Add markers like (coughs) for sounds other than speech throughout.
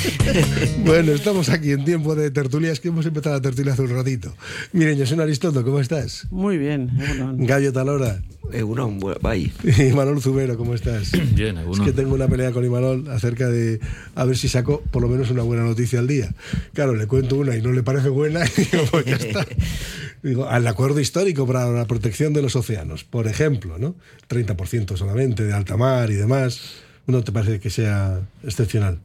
(laughs) Bueno, estamos aquí en tiempo de tertulias, que hemos empezado la tertulia hace un ratito. Miren, yo soy Aristondo, ¿cómo estás? Muy bien. Bueno, Gallo Talora. Egunon, bai. (laughs) Y Manol Zubero, ¿cómo estás? (clears throat) Bien, Es alguno. que tengo una pelea con Imanol acerca de a ver si saco por lo menos una buena noticia al día. Claro, le cuento una y no le parece buena (laughs) y digo, pues ya está. Digo, al acuerdo histórico para la protección de los océanos, por ejemplo, ¿no? 30% solamente de alta mar y demás. ¿No te parece que sea excepcional?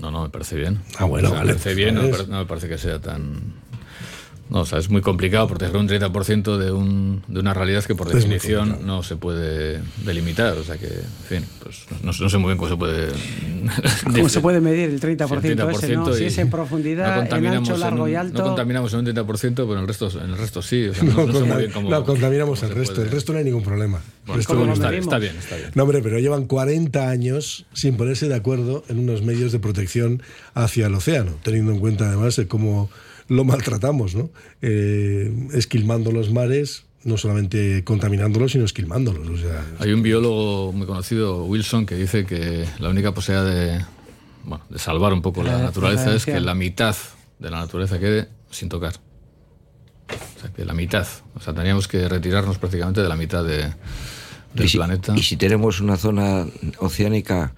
No, no, me parece bien. Ah, bueno, vale, Me parece bien, no me parece que sea tan. No, o sea, es muy complicado proteger un 30% de, un, de una realidad que por Es definición no se puede delimitar. O sea que, en fin, pues no, no sé muy bien cómo se puede. (laughs) ¿Cómo se puede medir el 30%, Sí, el ese, no? Si es en profundidad, no en contaminamos ancho, largo en y alto. No contaminamos en un 30%, pero en el resto, en el resto sí. O sea, no, No, no sé muy contam- bien cómo. no, contaminamos cómo el resto. puede- El resto no hay ningún problema. El Bueno, resto ¿Cómo no- lo está, bien, está bien. No, hombre, pero llevan 40 años sin ponerse de acuerdo en unos medios de protección hacia el océano, teniendo en cuenta además de cómo lo maltratamos, ¿no? Eh, esquilmando los mares, no solamente contaminándolos, sino esquilmándolos. O sea, Hay un biólogo muy conocido, Wilson, que dice que la única posibilidad de, bueno, de salvar un poco la La- naturaleza la es que la mitad de la naturaleza quede sin tocar. O sea, que la mitad. O sea, teníamos que retirarnos prácticamente de la mitad de, del y si, planeta. Y si tenemos una zona oceánica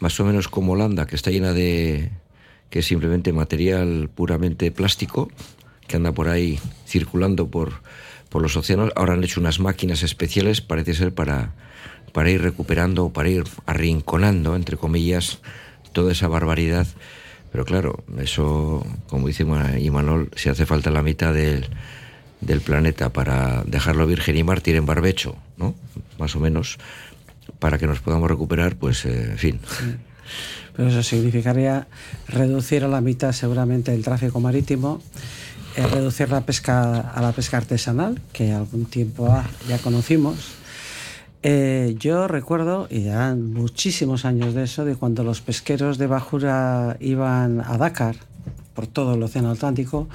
más o menos como Holanda, que está llena de. Que es simplemente material puramente plástico, que anda por ahí circulando por, por los océanos, ahora han hecho unas máquinas especiales, parece ser, para, para ir recuperando, para ir arrinconando, entre comillas, toda esa barbaridad. Pero claro, eso, como dice Ma- Imanol, si hace falta la mitad del, del planeta para dejarlo virgen y mártir en barbecho, ¿no? Más o menos, para que nos podamos recuperar, pues, eh, en fin. Pero eso significaría reducir a la mitad seguramente el tráfico marítimo, eh, reducir la pesca a la pesca artesanal, que algún tiempo ah, ya conocimos. Eh, yo recuerdo, y ya muchísimos años de eso, de cuando los pesqueros de Bajura iban a Dakar, por todo el Océano Atlántico,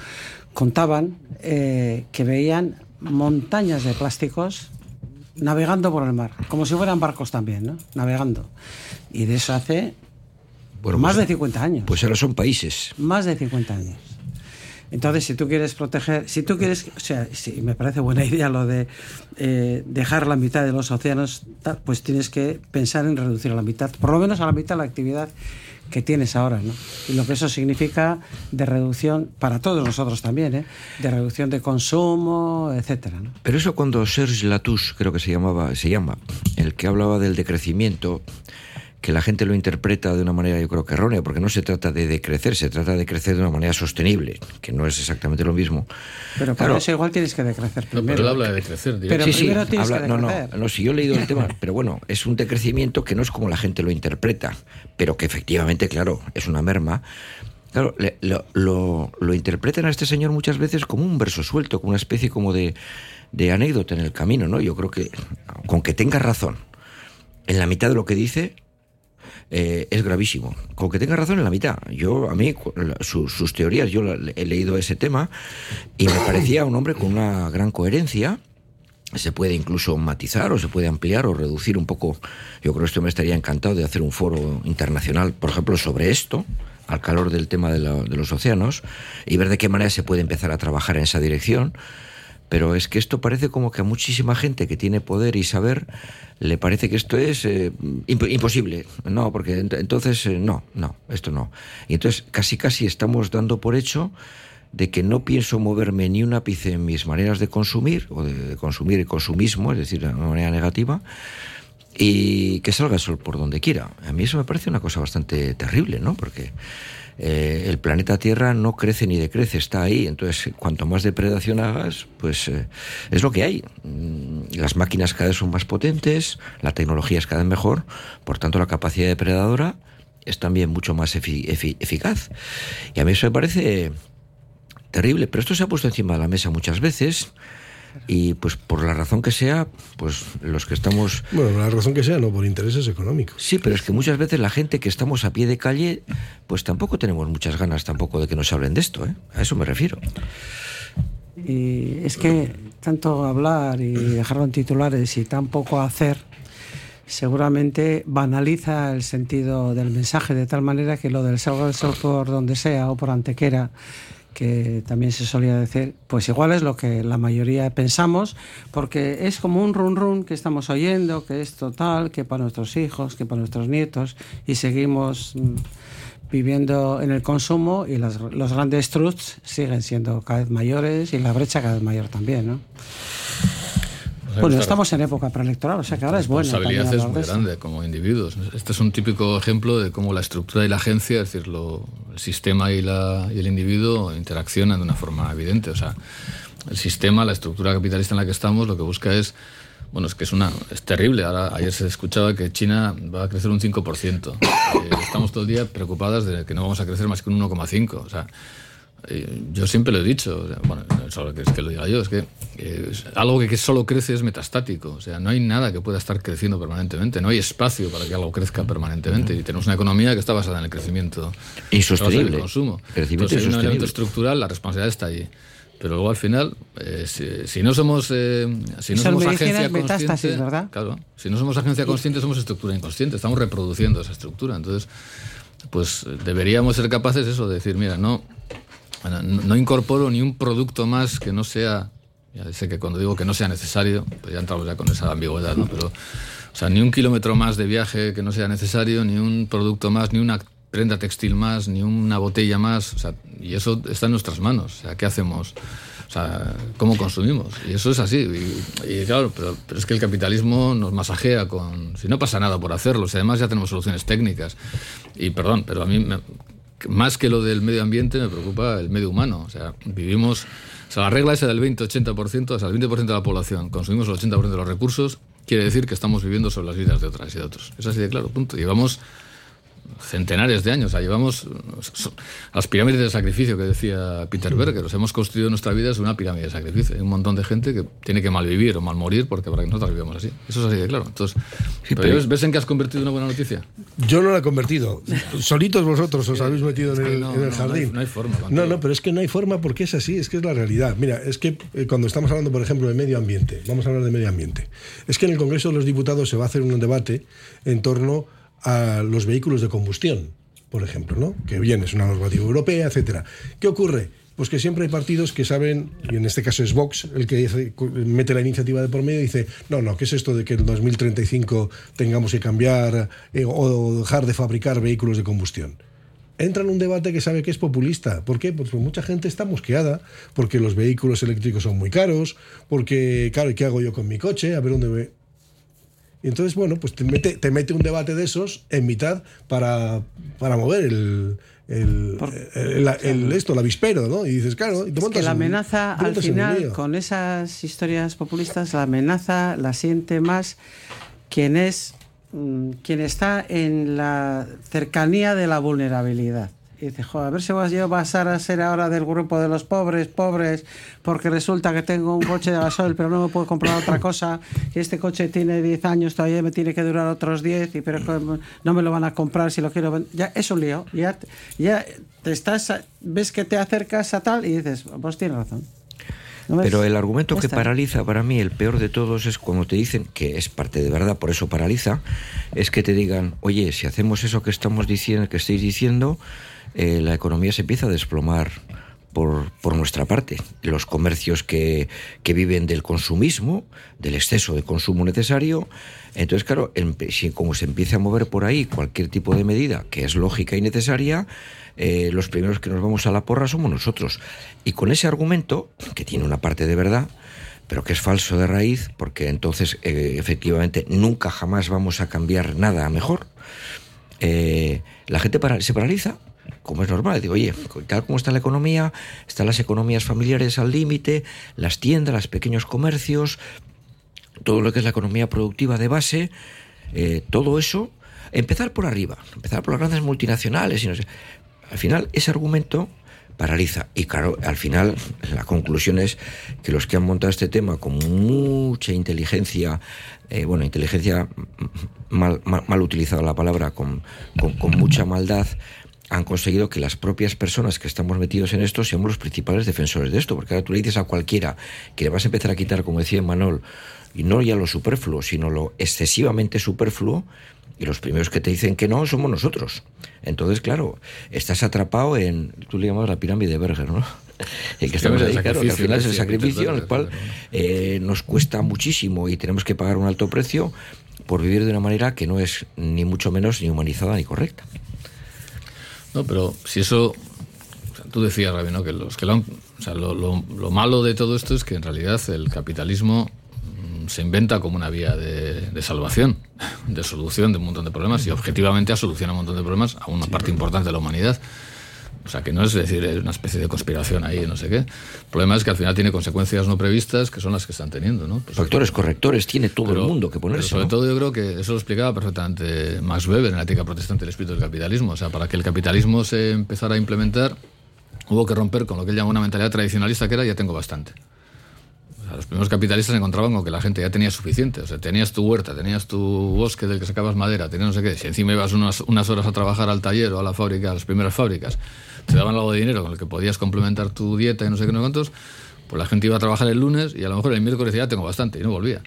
contaban eh, que veían montañas de plásticos navegando por el mar, como si fueran barcos también, ¿no? Navegando. Y de eso hace Bueno, más pues- de 50 años. Pues ahora son países. más de 50 años. Entonces, si tú quieres proteger, si tú quieres, o sea, sí, me parece buena (laughs) idea lo de eh, dejar la mitad de los océanos, pues tienes que pensar en reducir a la mitad, por lo menos a la mitad la actividad que tienes ahora, ¿no? Y lo que eso significa de reducción, para todos nosotros también, ¿eh? de reducción de consumo, etcétera, ¿no? Pero eso cuando Serge Latouche, creo que se llamaba, se llama, el que hablaba del decrecimiento, que la gente lo interpreta de una manera yo creo que errónea, porque no se trata de decrecer, se trata de crecer de una manera sostenible, que no es exactamente lo mismo. Pero para Claro. eso igual tienes que decrecer No, primero. pero él habla de crecer. Pero primero tienes que no, no, decrecer. no, si yo he leído el tema, pero bueno, es un decrecimiento que no es como la gente lo interpreta, pero que efectivamente, claro, es una merma. Claro, le- lo, lo- lo interpretan a este señor muchas veces como un verso suelto, como una especie como de, de anécdota en el camino, ¿no? Yo creo que con que tenga razón en la mitad de lo que dice, eh, es gravísimo. Con que tenga razón en la mitad. Yo, a mí, sus teorías, yo he leído ese tema y me parecía un hombre con una gran coherencia. Se puede incluso matizar o se puede ampliar o reducir un poco. Yo creo que este hombre estaría encantado de hacer un foro internacional, por ejemplo, sobre esto, al calor del tema de, la- de los océanos, y ver de qué manera se puede empezar a trabajar en esa dirección. Pero es que esto parece como que a muchísima gente que tiene poder y saber le parece que esto es eh, imp- imposible. No, porque ent- entonces eh, no, no, esto no. Y entonces casi casi estamos dando por hecho de que no pienso moverme ni un ápice en mis maneras de consumir, o de, de consumir el consumismo, es decir, de una manera negativa, y que salga el sol por donde quiera. A mí eso me parece una cosa bastante terrible, ¿no? Porque eh, el planeta Tierra no crece ni decrece, está ahí. Entonces, cuanto más depredación hagas, pues eh, es lo que hay. Mm, Las máquinas cada vez son más potentes, la tecnología es cada vez mejor, por tanto la capacidad depredadora es también mucho más efi- efi- eficaz. Y a mí eso me parece terrible, pero esto se ha puesto encima de la mesa muchas veces y pues por la razón que sea, pues los que estamos Bueno, por la razón que sea, no por intereses económicos. Sí, pero es que muchas veces la gente que estamos a pie de calle, pues tampoco tenemos muchas ganas tampoco de que nos hablen de esto, ¿eh? A eso me refiero. Y es que tanto hablar y dejarlo en titulares y tan poco hacer, seguramente banaliza el sentido del mensaje de tal manera que lo del salga el sol por donde sea o por antequera que también se solía decir, pues igual es lo que la mayoría pensamos, porque es como un run run que estamos oyendo, que es total, que para nuestros hijos, que para nuestros nietos, y seguimos mm, viviendo en el consumo y las- los grandes truths siguen siendo cada vez mayores y la brecha cada vez mayor también, ¿no? Bueno, esta estamos en época preelectoral, o sea que ahora es bueno. responsabilidad también es muy grande como individuos. Este es un típico ejemplo de cómo la estructura y la agencia, es decir, lo- el sistema y, la, y el individuo interaccionan de una forma evidente. O sea, el sistema, la estructura capitalista en la que estamos, lo que busca es, bueno, es que es una es terrible. Ahora ayer se escuchaba que China va a crecer un 5%. Eh, estamos todo el día preocupadas de que no vamos a crecer más que un 1,5. O sea, yo siempre lo he dicho, o sea, bueno, no es solo que, es que lo diga yo, es que eh, es algo que, que solo crece es metastático, o sea, no hay nada que pueda estar creciendo permanentemente, no hay espacio para que algo crezca permanentemente y tenemos una economía que está basada en el crecimiento Insostenible. basada en el consumo. Crecimiento Entonces, hay un elemento estructural, la responsabilidad está allí. Pero luego al final, eh, si, si no somos, eh, si no somos agencia consciente, ¿verdad? claro, si no somos agencia consciente somos estructura inconsciente, estamos reproduciendo esa estructura. Entonces, pues eh, deberíamos ser capaces eso de decir, mira, no, bueno, no incorporo ni un producto más que no sea, ya sé que cuando digo que no sea necesario, pues ya entramos ya con esa ambigüedad, ¿no? Pero, o sea, ni un kilómetro más de viaje que no sea necesario, ni un producto más, ni una prenda textil más, ni una botella más, o sea, y eso está en nuestras manos, o sea, ¿qué hacemos? O sea, ¿cómo consumimos? Y eso es así. Y, claro, pero, pero es que el capitalismo nos masajea con... Si no pasa nada por hacerlo, si además ya tenemos soluciones técnicas. Y perdón, pero a mí me- más que lo del medio ambiente me preocupa el medio humano. O sea, vivimos... O sea, la regla esa del 20-80%, o sea, el 20% de la población consumimos el 80% de los recursos, quiere decir que estamos viviendo sobre las vidas de otras y de otros. Es así de claro, punto. Llevamos centenares de años. O sea, llevamos las pirámides de sacrificio que decía Peter Berger. Los hemos construido nuestra vida es una pirámide de sacrificio. Hay un montón de gente que tiene que malvivir o malmorir porque para que nosotros vivamos así. Eso es así de claro. Entonces, pero pero- ¿ves, en qué has convertido una buena noticia? Yo no la he convertido. Solitos vosotros os habéis metido en que el, no, en el no, jardín. no hay- no hay forma. No, no, pero es que no hay forma porque es así, es que es la realidad. Mira, es que eh, cuando estamos hablando, por ejemplo, de medio ambiente, vamos a hablar de medio ambiente. Es que en el Congreso de los Diputados se va a hacer un debate en torno a los vehículos de combustión, por ejemplo, ¿no? Que bien, es una normativa europea, etcétera. ¿Qué ocurre? Pues que siempre hay partidos que saben, y en este caso es Vox el que mete la iniciativa de por medio y dice, no, no, ¿qué es esto de que en 2035 tengamos que cambiar eh, o dejar de fabricar vehículos de combustión? entra en un debate que sabe que es populista. ¿Por qué? Pues porque mucha gente está mosqueada, porque los vehículos eléctricos son muy caros, porque, claro, ¿y qué hago yo con mi coche? A ver dónde me... Y entonces, bueno, pues te mete, te mete un debate de esos en mitad para, para mover el, el, Por- el- el- esto, el avispero, ¿no? Y dices, claro, y te Es que la en- amenaza, al final, con esas historias populistas, la amenaza la siente más quien es mm, quien está en la cercanía de la vulnerabilidad. Y dice, joder, a ver si vas yo a pasar a ser ahora del grupo de los pobres, pobres, porque resulta que tengo un coche de gasoil, pero no me puedo comprar otra cosa, y este coche tiene 10 años, todavía me tiene que durar otros 10, y pero no me lo van a comprar si lo quiero vender. Ya es un lío, ya, ya te estás, a- ves que te acercas a tal y dices, pues tienes razón. Pero el argumento que paraliza para mí, el peor de todos, es cuando te dicen, que es parte de verdad, por eso paraliza, es que te digan, oye, si hacemos eso que estamos diciendo, que estáis diciendo, eh, la economía se empieza a desplomar por, por nuestra parte. Los comercios que, que viven del consumismo, del exceso de consumo necesario, entonces, claro, si como se empieza a mover por ahí cualquier tipo de medida que es lógica y necesaria, eh, los primeros que nos vamos a la porra somos nosotros. Y con ese argumento, que tiene una parte de verdad, pero que es falso de raíz, porque entonces eh, efectivamente nunca jamás vamos a cambiar nada a mejor, la gente para- se paraliza, como es normal. Digo, oye, tal como está la economía, están las economías familiares al límite, las tiendas, los pequeños comercios, todo lo que es la economía productiva de base, eh, todo eso, empezar por arriba, empezar por las grandes multinacionales y no sé. Al final, ese argumento paraliza. Y claro, al final, la conclusión es que los que han montado este tema con mucha inteligencia, eh, bueno, inteligencia mal, mal, mal utilizada la palabra, con, con, con mucha maldad, han conseguido que las propias personas que estamos metidos en esto seamos los principales defensores de esto, porque ahora tú le dices a cualquiera que le vas a empezar a quitar, como decía Manol, y no ya lo superfluo, sino lo excesivamente superfluo, y los primeros que te dicen que no somos nosotros. Entonces, claro, estás atrapado en, tú le llamabas la pirámide de Berger, ¿no? (laughs) El que estamos ahí, claro, que al final es el sacrificio en el cual eh, nos cuesta muchísimo y tenemos que pagar un alto precio por vivir de una manera que no es ni mucho menos ni humanizada ni correcta. No, pero si eso, o sea, tú decías, Rabi, ¿no? que los que lo, han, o sea, lo, lo, lo, malo de todo esto es que en realidad el capitalismo mm, se inventa como una vía de, de, salvación, de solución de un montón de problemas y objetivamente ha solucionado un montón de problemas a una parte importante de la humanidad. O sea, que no es decir, es una especie de conspiración ahí, no sé qué. El problema es que al final tiene consecuencias no previstas que son las que están teniendo, ¿no? Pues, Factores correctores tiene todo pero, el mundo que ponerse. sobre ¿no? todo yo creo que eso lo explicaba perfectamente Max Weber en la ética protestante del espíritu del capitalismo. O sea, para que el capitalismo se empezara a implementar, hubo que romper con lo que él llama una mentalidad tradicionalista que era ya tengo bastante. O sea, los primeros capitalistas se encontraban con que la gente ya tenía suficiente. O sea, tenías tu huerta, tenías tu bosque del que sacabas madera, tenías no sé qué. Si encima ibas unas, unas horas a trabajar al taller o a la fábrica, a las primeras fábricas, te daban algo de dinero con el que podías complementar tu dieta y no sé qué, no cuántos, pues la gente iba a trabajar el lunes y a lo mejor el miércoles decía, ya tengo bastante, y no volvía.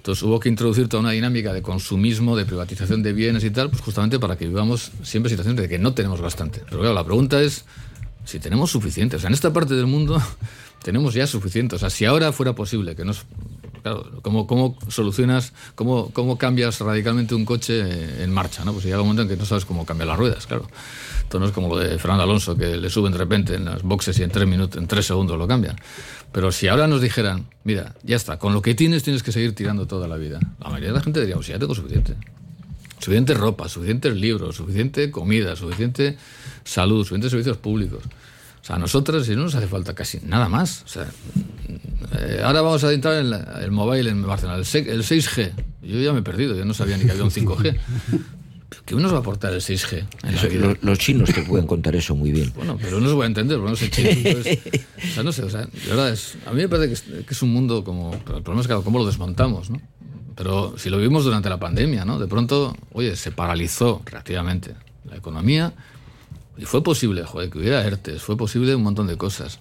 Entonces hubo que introducir toda una dinámica de consumismo, de privatización de bienes y tal, pues justamente para que vivamos siempre situaciones de que no tenemos bastante. Pero claro, la pregunta es si tenemos suficiente. O sea, en esta parte del mundo (laughs) tenemos ya suficiente. O sea, si ahora fuera posible que nos... Claro, ¿cómo, cómo solucionas, cómo, cómo cambias radicalmente un coche en marcha? ¿no? Pues llega un momento en que no sabes cómo cambiar las ruedas, claro. Esto no es como lo de Fernando Alonso, que le suben de repente en las boxes y en tres, minutos, en tres segundos lo cambian. Pero si ahora nos dijeran, mira, ya está, con lo que tienes tienes que seguir tirando toda la vida. La mayoría de la gente diría, sea, ya tengo suficiente. Suficiente ropa, suficientes libros, suficiente comida, suficiente salud, suficientes servicios públicos. O sea, a nosotros si no nos hace falta casi nada más. O sea, eh, ahora vamos a entrar en la, el mobile en Barcelona, el, el 6G. Yo ya me he perdido, yo no sabía ni que había un 5G. (laughs) ¿Qué nos va a aportar el 6G? Eso, los, los, chinos te pueden contar eso muy bien. Bueno, pero no se puede entender, porque no sé chino. (laughs) Entonces, o sea, no sé, o sea, de verdad es, a mí me parece que es, que es un mundo como. El problema es que cómo lo desmontamos, ¿no? Pero si lo vivimos durante la pandemia, ¿no? De pronto, oye, se paralizó relativamente la economía y fue posible, joder, que hubiera ERTES, fue posible un montón de cosas.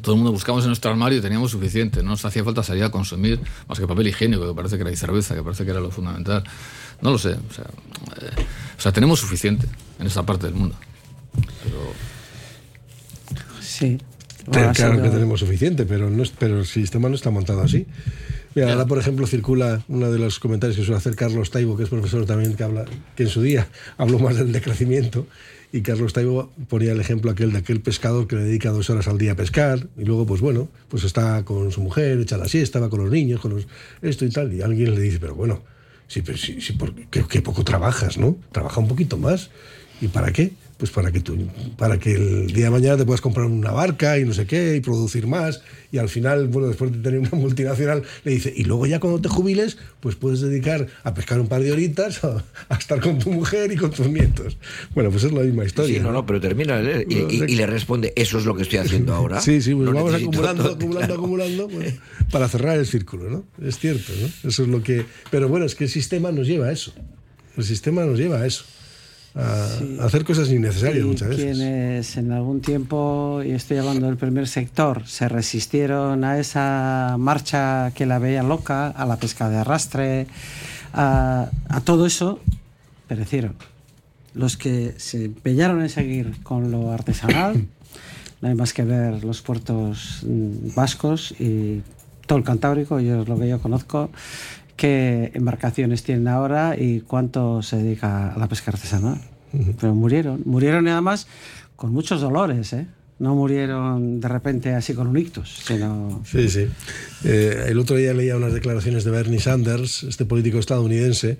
Todo el mundo buscamos en nuestro armario y teníamos suficiente. No nos hacía falta salir a consumir más que papel higiénico, que parece que era y cerveza, que parece que era lo fundamental. No lo sé. O sea, eh, o sea tenemos suficiente en esta parte del mundo. Pero... Sí. Bueno, claro sido... que tenemos suficiente, pero, no es, pero el sistema no está montado así. Mira, ahora, por ejemplo, circula uno de los comentarios que suele hacer Carlos Taibo, que es profesor también, que, habla, que en su día (laughs) habló más del decrecimiento. Y Carlos Taibo ponía el ejemplo aquel de aquel pescador que le dedica dos horas al día a pescar y luego, pues bueno, pues está con su mujer, echa la siesta, va con los niños, con los, esto y tal. Y alguien le dice, pero bueno, sí, pero sí, sí porque, qué poco trabajas, ¿no? Trabaja un poquito más. ¿Y para qué? Pues para que, tú, para que el día de mañana te puedas comprar una barca y no sé qué, y producir más. Y al final, bueno, después de tener una (laughs) multinacional, le dice, y luego ya cuando te jubiles, pues puedes dedicar a pescar un par de horitas, a, (laughs) a estar con tu mujer y con tus nietos. Bueno, pues es la misma historia. Sí, no, no, pero termina leer. Y, y, y, le responde, eso es lo que estoy haciendo ahora. Sí, sí, pues no vamos acumulando, todo, acumulando, (laughs) claro. acumulando, bueno, para cerrar el círculo, ¿no? Es cierto, ¿no? Eso es lo que... Pero bueno, es que el sistema nos lleva a eso. El sistema nos lleva a eso a sí. hacer cosas innecesarias y muchas veces. Quienes en algún tiempo, y estoy hablando del primer sector, se resistieron a esa marcha que la veía loca, a la pesca de arrastre, a, a todo eso, perecieron. Los que se empeñaron en seguir con lo artesanal, (coughs) no hay más que ver los puertos mm, vascos y todo el Cantábrico, yo es lo que yo conozco, qué embarcaciones tienen ahora y cuánto se dedica a la pesca artesanal. Uh -huh. Pero murieron, murieron nada más con muchos dolores, ¿eh? No murieron de repente así con un ictus, sino... Sí, sí. Eh, el otro día leía unas declaraciones de Bernie Sanders, este político estadounidense,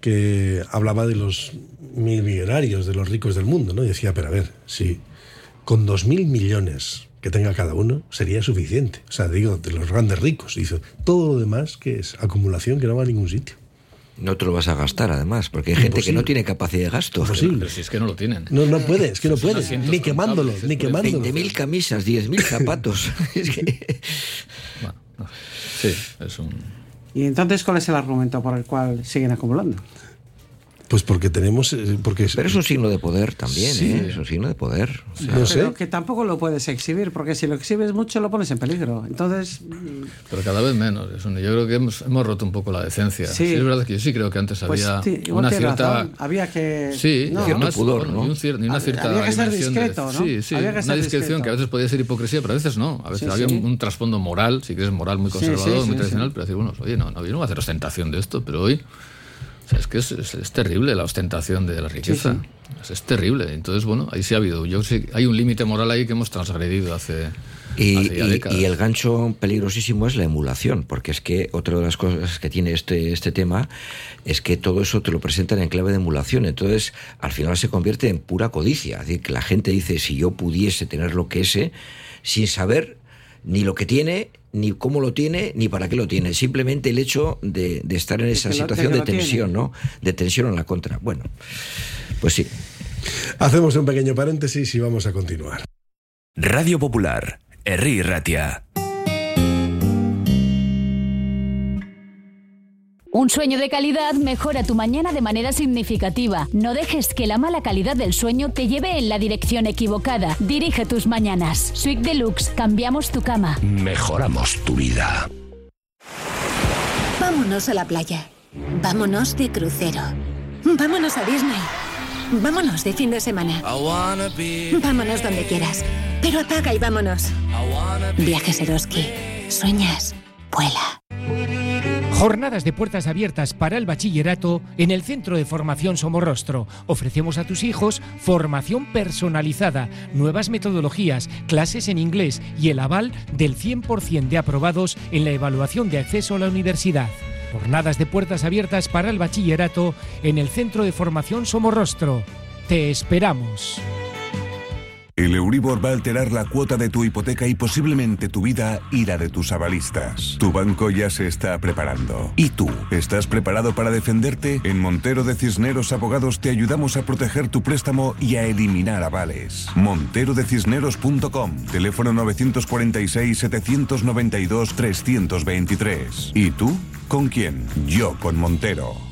que hablaba de los mil millonarios, de los ricos del mundo, ¿no? Y decía, pero a ver, si con dos mil millones que tenga cada uno sería suficiente. O sea, digo, de los grandes ricos. Dice, todo lo demás que es acumulación que no va a ningún sitio. No te lo vas a gastar, además, porque hay gente que no tiene capacidad de gasto. Imposible. Pero si es que no lo tienen. No, no puede, es que no puede. Ni quemándolo, ni quemándolo. 20.000 camisas, 10.000 zapatos. (laughs) es que... bueno, sí, es un... ¿Y entonces cuál es el argumento por el cual siguen acumulando? Pues porque tenemos. eh, Porque es- Pero es un signo de poder también, Sí. ¿eh? Es un signo de poder. O sea, No sé. Pero que tampoco lo puedes exhibir, porque si lo exhibes mucho lo pones en peligro. Entonces, mm, Pero cada vez menos. es un- yo creo que hemos, hemos roto un poco la decencia. Sí. Sí. es verdad que yo sí creo que antes pues había igual una cierta. razón. Había que. Sí, no, cierto además, pudor, ¿no? y un cier- y una Había- cierta había que ser dimensión de- discreto, ¿no? Sí, sí, Había que una ser discreción discreto. que a veces podía ser hipocresía, pero a veces no. A veces Sí, había sí. Un, un trasfondo moral, si quieres moral muy Sí, conservador, sí, muy sí, tradicional, sí. pero decir, bueno, oye, no, no, yo no voy a hacer ostentación de esto, pero hoy... sea, es que es, es- es terrible la ostentación de la riqueza. Es, es terrible. Entonces, bueno, ahí sí ha habido. Yo sí, hay un límite moral ahí que hemos transgredido hace, Y, hace ya y- décadas. y el gancho peligrosísimo es la emulación, porque es que otra de las cosas que tiene este, este tema es que todo eso te lo presentan en clave de emulación. Entonces, al final se convierte en pura codicia. Es decir, que la gente dice, si yo pudiese tener lo que ese, sin saber ni lo que tiene, ni cómo lo tiene, ni para qué lo tiene. Simplemente el hecho de, de estar en esa situación de, tiene. tensión, ¿no? De tensión en la contra. Bueno, pues sí. Hacemos un pequeño paréntesis y vamos a continuar. Radio Popular, Herri Ratia. Un sueño de calidad mejora tu mañana de manera significativa. No dejes que la mala calidad del sueño te lleve en la dirección equivocada. Dirige tus mañanas. Suite Deluxe, cambiamos tu cama. Mejoramos tu vida. Vámonos a la playa. Vámonos de crucero. Vámonos a Disney. Vámonos de fin de semana. Vámonos donde quieras. Pero apaga y vámonos. Viajes Eroski. Sueñas. Vuela. Jornadas de puertas abiertas para el bachillerato en el Centro de Formación Somorrostro. Ofrecemos a tus hijos formación personalizada, nuevas metodologías, clases en inglés y el aval del 100% de aprobados en la evaluación de acceso a la universidad. Jornadas de puertas abiertas para el bachillerato en el Centro de Formación Somorrostro. Te esperamos. El Euribor va a alterar la cuota de tu hipoteca y posiblemente tu vida y la de tus avalistas. Tu banco ya se está preparando. ¿Y tú? ¿Estás preparado para defenderte? En Montero de Cisneros Abogados te ayudamos a proteger tu préstamo y a eliminar avales. monterodecisneros.com Teléfono 947-792-323. ¿Y tú? ¿Con quién? Yo con Montero.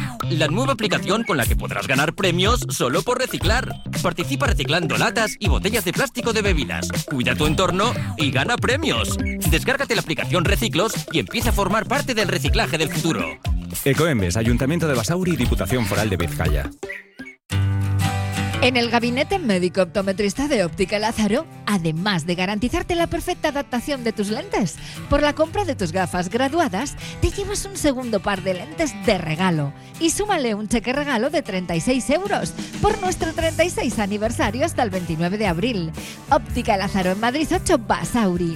La nueva aplicación con la que podrás ganar premios solo por reciclar. Participa reciclando latas y botellas de plástico de bebidas. Cuida tu entorno y gana premios. Descárgate la aplicación Reciclos y empieza a formar parte del reciclaje del futuro. Ecoembes, Ayuntamiento de Basauri y Diputación Foral de Vizcaya. En el gabinete médico optometrista de Óptica Lázaro, además de garantizarte la perfecta adaptación de tus lentes, por la compra de tus gafas graduadas, te llevas un segundo par de lentes de regalo y súmale un cheque regalo de 36 euros por nuestro 36 aniversario hasta el 29 de abril. Óptica Lázaro en Madrid 8 Basauri.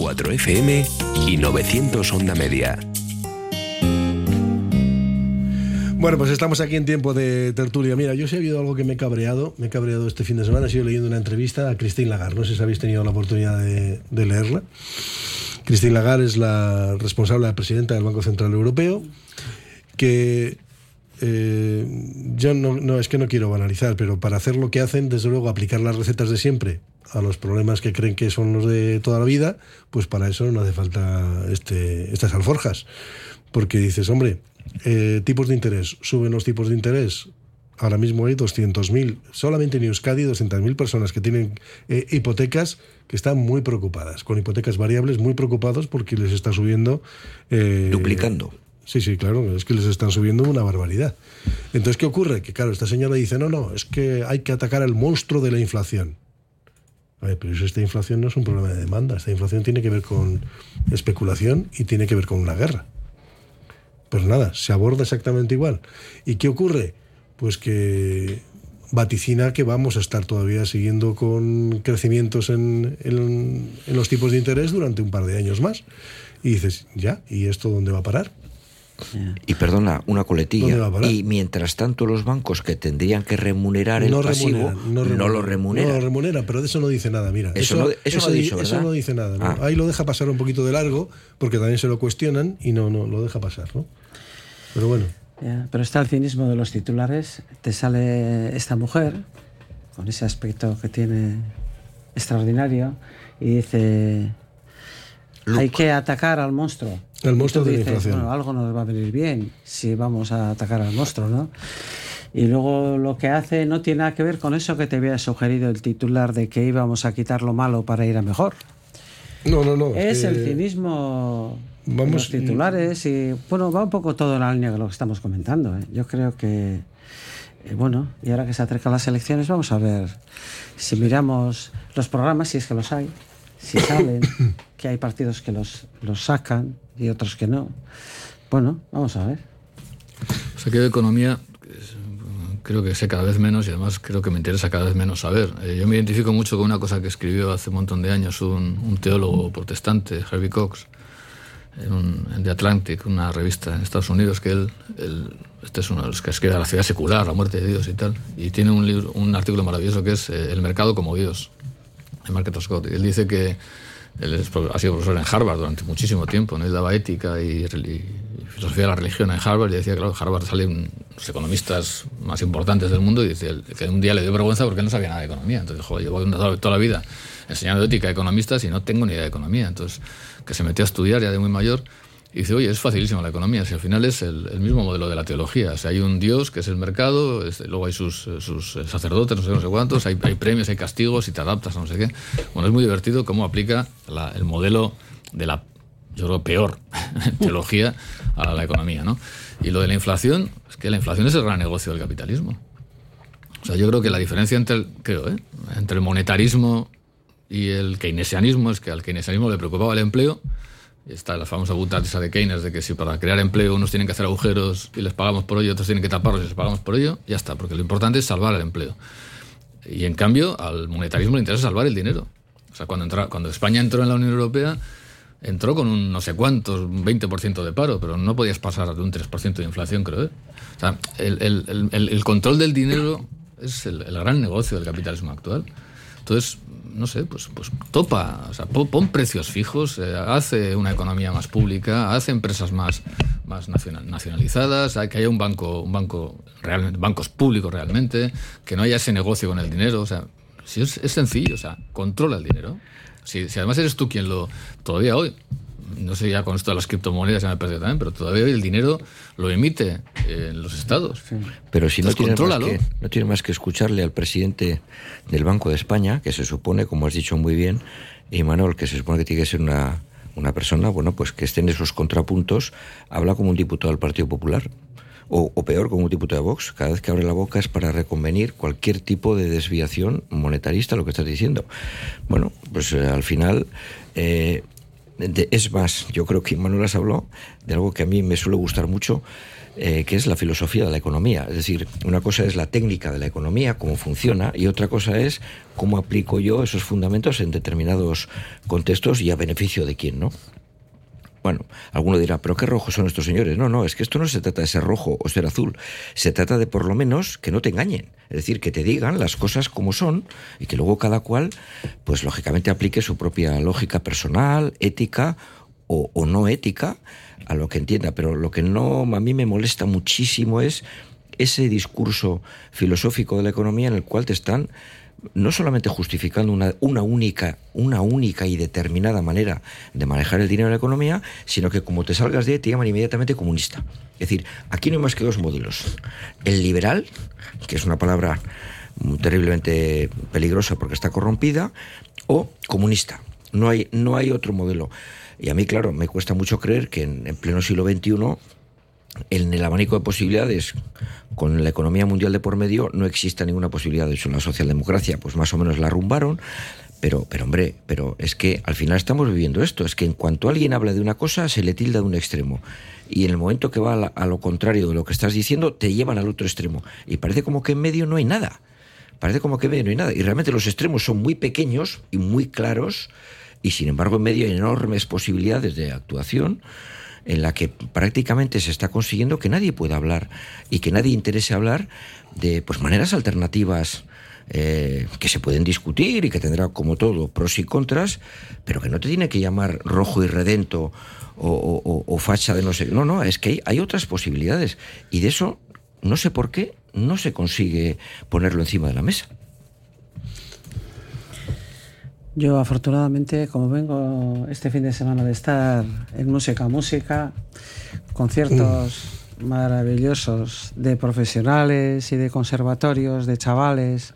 Punto 4 FM y 900 onda media. Bueno, pues estamos aquí en tiempo de tertulia. Mira, yo sí he habido algo que me he cabreado. Me he cabreado este fin de semana. He sido leyendo una entrevista a Christine Lagarde. No sé si habéis tenido la oportunidad de, leerla. Christine Lagarde es la responsable, la presidenta del Banco Central Europeo, que eh, yo no, es que no quiero banalizar, pero para hacer lo que hacen, desde luego, aplicar las recetas de siempre a los problemas que creen que son los de toda la vida, pues para eso no hace falta este, estas alforjas. Porque dices, hombre, eh, tipos de interés, suben los tipos de interés. Ahora mismo hay 200.000, solamente en Euskadi, 200.000 personas que tienen eh, hipotecas que están muy preocupadas, con hipotecas variables, muy preocupados porque les está subiendo. Eh, Duplicando. Sí, sí, claro, es que les están subiendo una barbaridad. Entonces, ¿qué ocurre? Que claro, esta señora dice, no, no, es que hay que atacar al monstruo de la inflación. A ver, pero esta inflación no es un problema de demanda. Esta inflación tiene que ver con especulación y tiene que ver con una guerra. Pues nada, se aborda exactamente igual. ¿Y qué ocurre? Pues que vaticina que vamos a estar todavía siguiendo con crecimientos en, en- en los tipos de interés durante un par de años más. Y dices, ya, ¿y esto dónde va a parar? Y perdona, una ¿Dónde coletilla. Y mientras tanto los bancos que tendrían que remunerar el no pasivo remuneran, no, remuneran, lo remuneran. No lo remuneran, pero de eso no dice nada, mira. Eso no- eso di- dicho, eso no dice nada. ¿no? Ah. Ahí lo deja pasar un poquito de largo, porque también se lo cuestionan y no, no lo deja pasar, ¿no? Pero bueno. Pero está el cinismo de los titulares. Te sale esta mujer con ese aspecto que tiene extraordinario y dice hay que atacar al monstruo. El monstruo de la dices, inflación. Bueno, algo nos va a venir bien si vamos a atacar al monstruo, ¿no? Y luego lo que hace no tiene nada que ver con eso que te había sugerido el titular de que íbamos a quitar lo malo para ir a mejor. No, no, no. Es eh, el cinismo de vamos- los titulares y bueno, va un poco todo en la línea de lo que estamos comentando. ¿eh? Yo creo que, eh, bueno, y ahora que se acercan las elecciones, vamos a ver si miramos los programas, si es que los hay, si (coughs) salen, que hay partidos que los, los sacan y otros que no. Bueno, vamos a ver. O sea, que de economía creo que sé cada vez menos y además creo que me interesa cada vez menos saber. Eh, yo me identifico mucho con una cosa que escribió hace un montón de años un, teólogo protestante, Harvey Cox, en, The Atlantic, una revista en Estados Unidos, que él, él- este es uno de los que escribe la ciudad secular, la muerte de Dios y tal, y tiene un, libro, un artículo maravilloso que es eh, El mercado como Dios, de Market Scott. Y él dice que él es ha sido profesor en Harvard durante muchísimo tiempo, ¿no? él daba ética y, y filosofía de la religión en Harvard y decía, claro, Harvard salen los economistas más importantes del mundo y él que un día le dio vergüenza porque él no sabía nada de economía. Entonces, joder, llevo toda la vida enseñando ética a economistas y no tengo ni idea de economía. Entonces, que se metió a estudiar ya de muy mayor y dice, oye, es facilísimo la economía, si al final es el, el mismo modelo de la teología. O sea, hay un Dios que es el mercado, es- luego hay sus, eh, sus eh, sacerdotes, no sé, no sé cuántos, hay, hay premios, hay castigos y te adaptas a no sé qué. Bueno, es muy divertido cómo aplica la- el modelo de la, yo creo, peor (laughs) teología a la economía, ¿no? Y lo de la inflación, es que la inflación es el gran negocio del capitalismo. O sea, yo creo que la diferencia entre el, creo, ¿eh? entre el monetarismo y el keynesianismo es que al keynesianismo le preocupaba el empleo. Está la famosa esa de Keynes de que si para crear empleo unos tienen que hacer agujeros y les pagamos por ello, otros tienen que taparlos y les pagamos por ello, ya está, porque lo importante es salvar el empleo. Y en cambio, al monetarismo le interesa salvar el dinero. O sea, cuando, entra- cuando España entró en la Unión Europea, entró con un no sé cuántos, un 20% de paro, pero no podías pasar de un 3% de inflación, creo. ¿eh? O sea, el, el- el- el- control del dinero es el gran negocio del capitalismo actual. Entonces, no sé, pues, pues topa, o sea, pon, precios fijos, eh, hace una economía más pública, hace empresas más, más nacional- nacionalizadas, hay que haya un banco, un banco realmente, bancos públicos realmente, que no haya ese negocio con el dinero, o sea, si es, es sencillo, o sea, controla el dinero. Si, si además eres tú quien lo, todavía hoy, no sé ya con esto de las criptomonedas ya me perdido también, pero todavía el dinero lo emite eh, los estados. Pero si no tiene, más que, no tiene más que escucharle al presidente del Banco de España, que se supone, como has dicho muy bien, y Manuel, que se supone que tiene que ser una, una persona, bueno, pues que esté en esos contrapuntos, habla como un diputado del Partido Popular. O, o peor, como un diputado de Vox. Cada vez que abre la boca es para reconvenir cualquier tipo de desviación monetarista, lo que estás diciendo. Bueno, pues eh, al final eh, de- es más, yo creo que Manuel has hablado de algo que a mí me suele gustar mucho, eh, que es la filosofía de la economía. Es decir, una cosa es la técnica de la economía, cómo funciona, y otra cosa es cómo aplico yo esos fundamentos en determinados contextos y a beneficio de quién, ¿no? Bueno, alguno dirá, pero qué rojos son estos señores. No, no, es que esto no se trata de ser rojo o ser azul. Se trata de por lo menos que no te engañen. Es decir, que te digan las cosas como son y que luego cada cual, pues lógicamente aplique su propia lógica personal, ética o, no ética a lo que entienda. Pero lo que no a mí me molesta muchísimo es ese discurso filosófico de la economía en el cual te están no solamente justificando una, una, única, una única y determinada manera de manejar el dinero en la economía, sino que como te salgas de te llaman inmediatamente comunista. Es decir, aquí no hay más que dos modelos. El liberal, que es una palabra terriblemente peligrosa porque está corrompida, o comunista. No hay, no hay otro modelo. Y a mí, claro, me cuesta mucho creer que en, en pleno siglo XXI en el abanico de posibilidades, con la economía mundial de por medio, no exista ninguna posibilidad. De hecho, la socialdemocracia, pues más o menos la arrumbaron, Pero, pero hombre, pero es que al final estamos viviendo esto, es que en cuanto alguien habla de una cosa, se le tilda de un extremo. Y en el momento que va a, a lo contrario de lo que estás diciendo, te llevan al otro extremo. Y parece como que en medio no hay nada. Parece como que en medio no hay nada. Y realmente los extremos son muy pequeños y muy claros. Y sin embargo, en medio hay enormes posibilidades de actuación en la que prácticamente se está consiguiendo que nadie pueda hablar y que nadie interese hablar de pues maneras alternativas eh, que se pueden discutir y que tendrá como todo pros y contras, pero que no te tiene que llamar rojo y redento o, facha de no sé. No, no, es que hay, hay otras posibilidades y de eso no sé por qué no se consigue ponerlo encima de la mesa. Yo afortunadamente, como vengo este fin de semana de estar en Música Música, conciertos maravillosos de profesionales y de conservatorios, de chavales,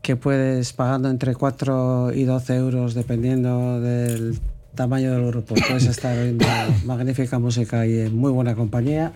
que puedes pagando entre 4 y 12 euros dependiendo del tamaño del grupo. Puedes estar oyendo (coughs) magnífica música y en muy buena compañía.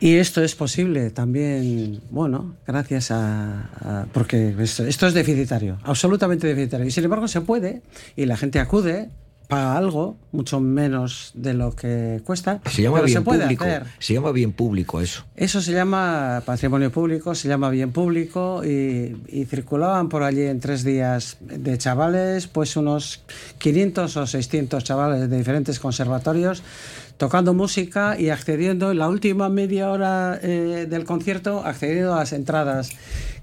Y esto es posible también, bueno, gracias a... a- porque esto, esto es deficitario, absolutamente deficitario. Y sin embargo se puede y la gente acude, paga algo, mucho menos de lo que cuesta. Se llama pero bien se puede público. hacer. Se llama bien público eso. Eso se llama patrimonio público, se llama bien público y, y circulaban por allí en tres días de chavales, pues unos 500 o 600 chavales de diferentes conservatorios tocando música y accediendo en la última media hora eh, del concierto, accediendo a las entradas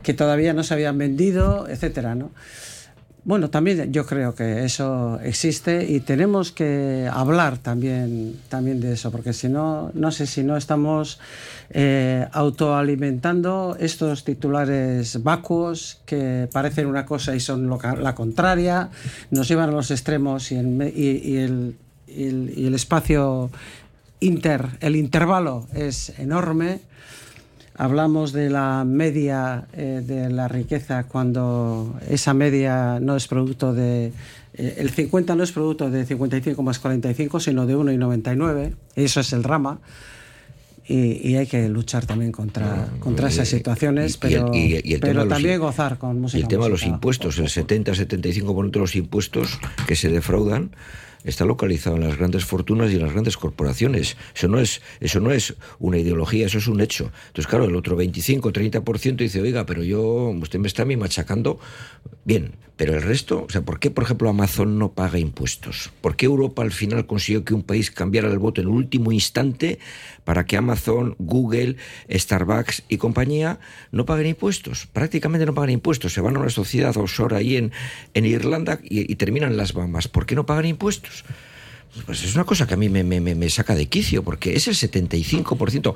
que todavía no se habían vendido, etcétera, ¿no? Bueno, también yo creo que eso existe y tenemos que hablar también, también de eso, porque si no, no sé si no estamos eh, autoalimentando estos titulares vacuos que parecen una cosa y son lo la contraria, nos llevan a los extremos y, me- y- y el, y el- y el espacio inter, el intervalo es enorme. Hablamos de la media eh, de la riqueza cuando esa media no es producto de... eh, el 50 no es producto de 55 más 45, sino de 1,99. Eso es el drama. Y, y hay que luchar también contra, contra esas situaciones, y el- pero, el pero los también gozar con música. Y el tema de los impuestos, el 70-75% de los impuestos que se defraudan está localizado en las grandes fortunas y en las grandes corporaciones. Eso no es, eso no es una ideología, eso es un hecho. Entonces, claro, el otro 25-30% dice, oiga, pero yo, usted me está a mí machacando. Bien, pero el resto, o sea, ¿por qué, por ejemplo, Amazon no paga impuestos? ¿Por qué Europa al final consiguió que un país cambiara el voto en el último instante para que Amazon, Google, Starbucks y compañía no paguen impuestos? Prácticamente no pagan impuestos. Se van a una sociedad offshore ahí en, en Irlanda y, terminan las Bahamas. ¿Por qué no pagan impuestos? Pues es una cosa que a mí me, me- me- me saca de quicio, porque es el 75%.